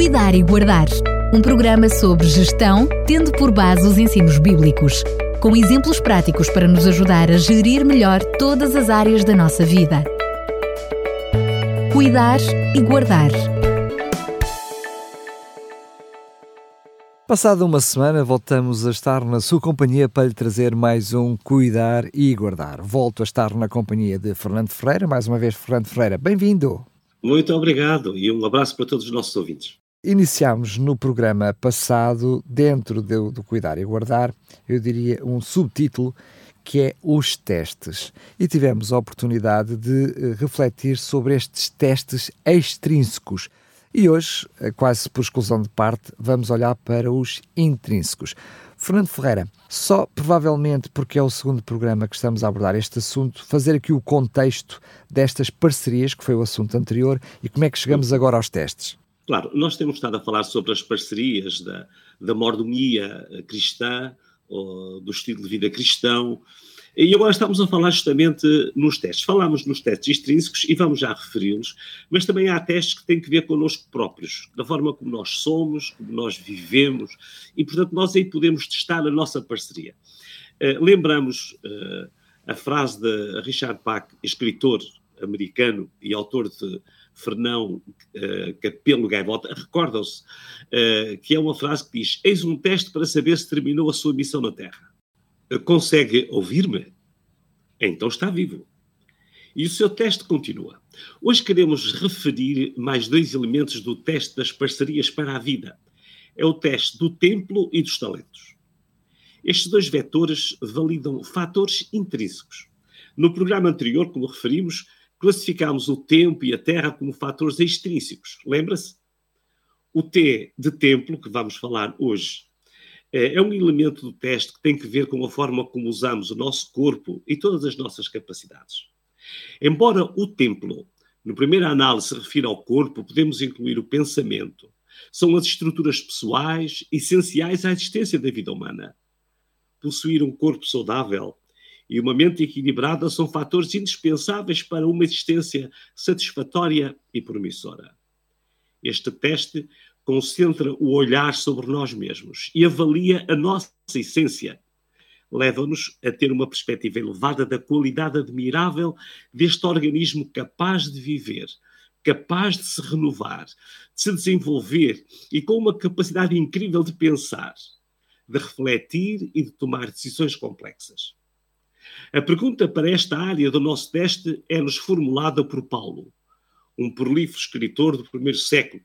Cuidar e Guardar, um programa sobre gestão, tendo por base os ensinos bíblicos, com exemplos práticos para nos ajudar a gerir melhor todas as áreas da nossa vida. Cuidar e Guardar. Passada uma semana, voltamos a estar na sua companhia para lhe trazer mais um Cuidar e Guardar. Volto a estar na companhia de Fernando Ferreira. Mais uma vez, Fernando Ferreira, bem-vindo. Muito obrigado e um abraço para todos os nossos ouvintes. Iniciámos no programa passado, dentro do, do Cuidar e Guardar, eu diria um subtítulo que é os testes. E tivemos a oportunidade de uh, refletir sobre estes testes extrínsecos. E hoje, uh, quase por exclusão de parte, vamos olhar para os intrínsecos. Fernando Ferreira, só provavelmente porque é o segundo programa que estamos a abordar este assunto, fazer aqui o contexto destas parcerias, que foi o assunto anterior, e como é que chegamos agora aos testes. Claro, nós temos estado a falar sobre as parcerias da, da mordomia cristã, ou do estilo de vida cristão, e agora estamos a falar justamente nos testes. Falámos nos testes extrínsecos e vamos já referi-los, mas também há testes que têm que ver connosco próprios, da forma como nós somos, como nós vivemos, e portanto nós aí podemos testar a nossa parceria. Uh, lembramos uh, a frase de Richard Bach, escritor americano e autor de Fernão uh, Capelo Gaivota, recordam-se uh, que é uma frase que diz: Eis um teste para saber se terminou a sua missão na Terra. Uh, consegue ouvir-me? Então está vivo. E o seu teste continua. Hoje queremos referir mais dois elementos do teste das parcerias para a vida. É o teste do templo e dos talentos. Estes dois vetores validam fatores intrínsecos. No programa anterior, como referimos, classificámos o tempo e a terra como fatores extrínsecos. Lembra-se? O T de templo, que vamos falar hoje, é, é um elemento do teste que tem que ver com a forma como usamos o nosso corpo e todas as nossas capacidades. Embora o templo, no primeira análise, se refira ao corpo, podemos incluir o pensamento. São as estruturas pessoais essenciais à existência da vida humana. Possuir um corpo saudável e uma mente equilibrada são fatores indispensáveis para uma existência satisfatória e promissora. Este teste concentra o olhar sobre nós mesmos e avalia a nossa essência. Leva-nos a ter uma perspectiva elevada da qualidade admirável deste organismo capaz de viver, capaz de se renovar, de se desenvolver e com uma capacidade incrível de pensar, de refletir e de tomar decisões complexas. A pergunta para esta área do nosso teste é-nos formulada por Paulo, um prolífero escritor do primeiro século,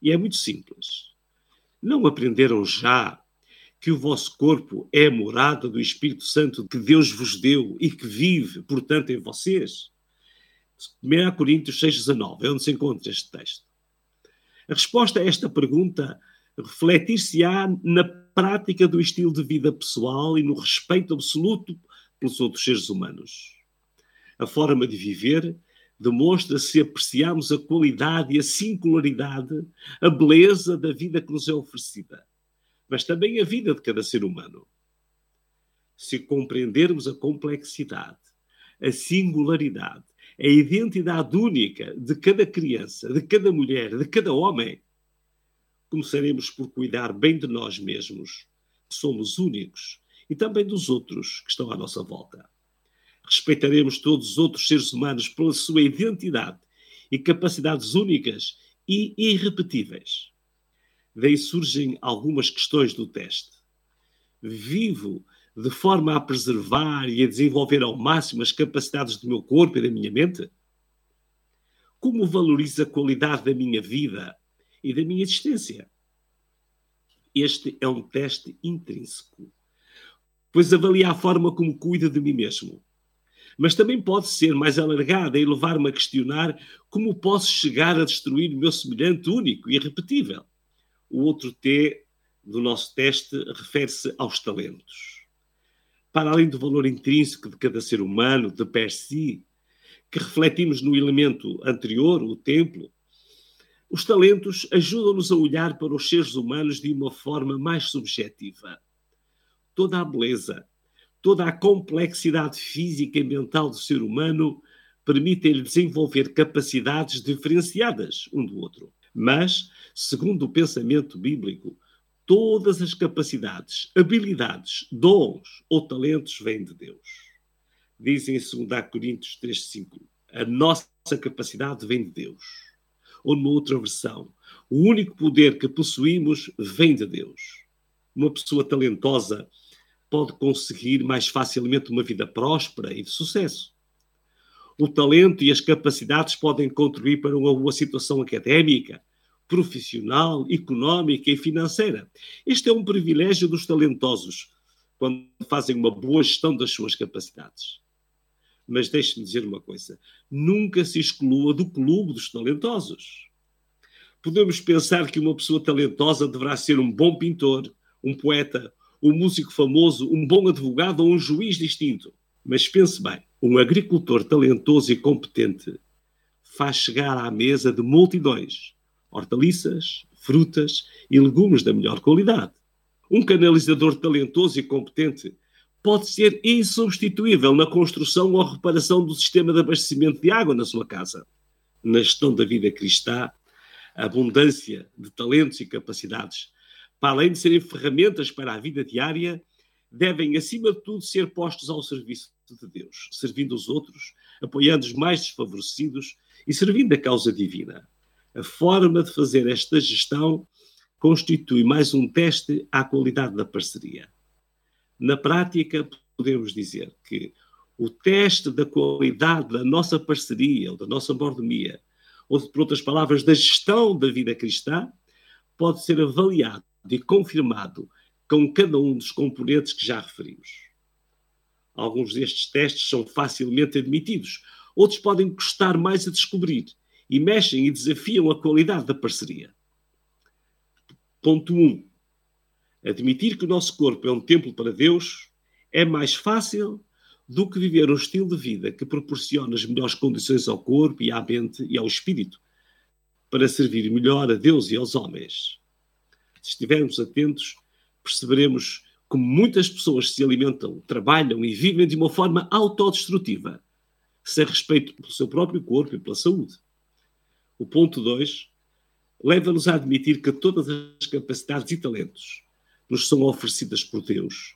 e é muito simples. Não aprenderam já que o vosso corpo é a morada do Espírito Santo que Deus vos deu e que vive, portanto, em vocês? 1 Coríntios 6,19 é onde se encontra este texto. A resposta a esta pergunta refletir-se-á na prática do estilo de vida pessoal e no respeito absoluto pelos outros seres humanos. A forma de viver demonstra se apreciamos a qualidade e a singularidade, a beleza da vida que nos é oferecida, mas também a vida de cada ser humano. Se compreendermos a complexidade, a singularidade, a identidade única de cada criança, de cada mulher, de cada homem, começaremos por cuidar bem de nós mesmos, que somos únicos e também dos outros que estão à nossa volta. Respeitaremos todos os outros seres humanos pela sua identidade e capacidades únicas e irrepetíveis. Daí surgem algumas questões do teste. Vivo de forma a preservar e a desenvolver ao máximo as capacidades do meu corpo e da minha mente? Como valorizo a qualidade da minha vida e da minha existência? Este é um teste intrínseco pois avalia a forma como cuida de mim mesmo. Mas também pode ser mais alargada e levar-me a questionar como posso chegar a destruir o meu semelhante único e irrepetível. O outro T do nosso teste refere-se aos talentos. Para além do valor intrínseco de cada ser humano, de per si, que refletimos no elemento anterior, o templo, os talentos ajudam-nos a olhar para os seres humanos de uma forma mais subjetiva toda a beleza, toda a complexidade física e mental do ser humano permitem-lhe desenvolver capacidades diferenciadas um do outro. Mas, segundo o pensamento bíblico, todas as capacidades, habilidades, dons ou talentos vêm de Deus. Dizem em 2 Coríntios 3,5: a nossa capacidade vem de Deus. Ou numa outra versão, o único poder que possuímos vem de Deus. Uma pessoa talentosa pode conseguir mais facilmente uma vida próspera e de sucesso. O talento e as capacidades podem contribuir para uma boa situação académica, profissional, económica e financeira. Este é um privilégio dos talentosos, quando fazem uma boa gestão das suas capacidades. Mas deixe-me dizer uma coisa: nunca se exclua do clube dos talentosos. Podemos pensar que uma pessoa talentosa deverá ser um bom pintor, um poeta, um músico famoso, um bom advogado ou um juiz distinto. Mas pense bem: um agricultor talentoso e competente faz chegar à mesa de multidões hortaliças, frutas e legumes da melhor qualidade. Um canalizador talentoso e competente pode ser insubstituível na construção ou reparação do sistema de abastecimento de água na sua casa. Na gestão da vida cristã, a abundância de talentos e capacidades, para além de serem ferramentas para a vida diária, devem, acima de tudo, ser postos ao serviço de Deus, servindo os outros, apoiando os mais desfavorecidos e servindo a causa divina. A forma de fazer esta gestão constitui mais um teste à qualidade da parceria. Na prática, podemos dizer que o teste da qualidade da nossa parceria ou da nossa mordomia, ou, por outras palavras, da gestão da vida cristã, pode ser avaliado e confirmado com cada um dos componentes que já referimos. Alguns destes testes são facilmente admitidos, outros podem custar mais a descobrir e mexem e desafiam a qualidade da parceria. Ponto 1. Um, admitir que o nosso corpo é um templo para Deus é mais fácil do que viver um estilo de vida que proporciona as melhores condições ao corpo e à mente e ao espírito para servir melhor a Deus e aos homens. Se estivermos atentos, perceberemos como muitas pessoas se alimentam, trabalham e vivem de uma forma autodestrutiva, sem respeito pelo seu próprio corpo e pela saúde. O ponto 2 leva-nos a admitir que todas as capacidades e talentos nos são oferecidas por Deus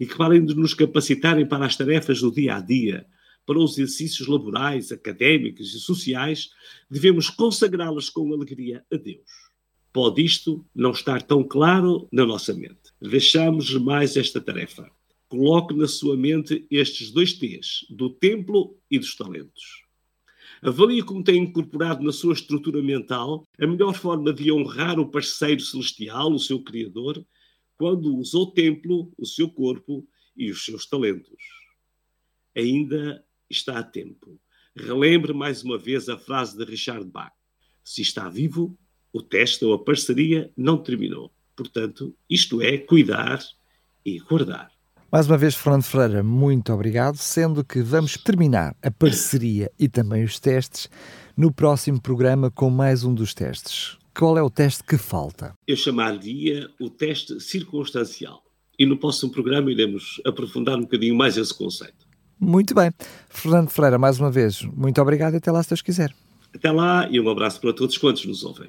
e que, além de nos capacitarem para as tarefas do dia a dia, para os exercícios laborais, académicos e sociais, devemos consagrá-las com alegria a Deus. Pode isto não estar tão claro na nossa mente. Deixamos mais esta tarefa. Coloque na sua mente estes dois T's, do templo e dos talentos. Avalie como tem incorporado na sua estrutura mental a melhor forma de honrar o parceiro celestial, o seu Criador, quando usa o templo, o seu corpo e os seus talentos. Ainda está a tempo. Relembre mais uma vez a frase de Richard Bach: Se está vivo, o teste ou a parceria não terminou. Portanto, isto é cuidar e guardar. Mais uma vez, Fernando Ferreira, muito obrigado, sendo que vamos terminar a parceria e também os testes no próximo programa com mais um dos testes. Qual é o teste que falta? Eu chamaria o teste circunstancial. E no próximo programa iremos aprofundar um bocadinho mais esse conceito. Muito bem. Fernando Ferreira, mais uma vez, muito obrigado e até lá se Deus quiser. Até lá e um abraço para todos quantos nos ouvem.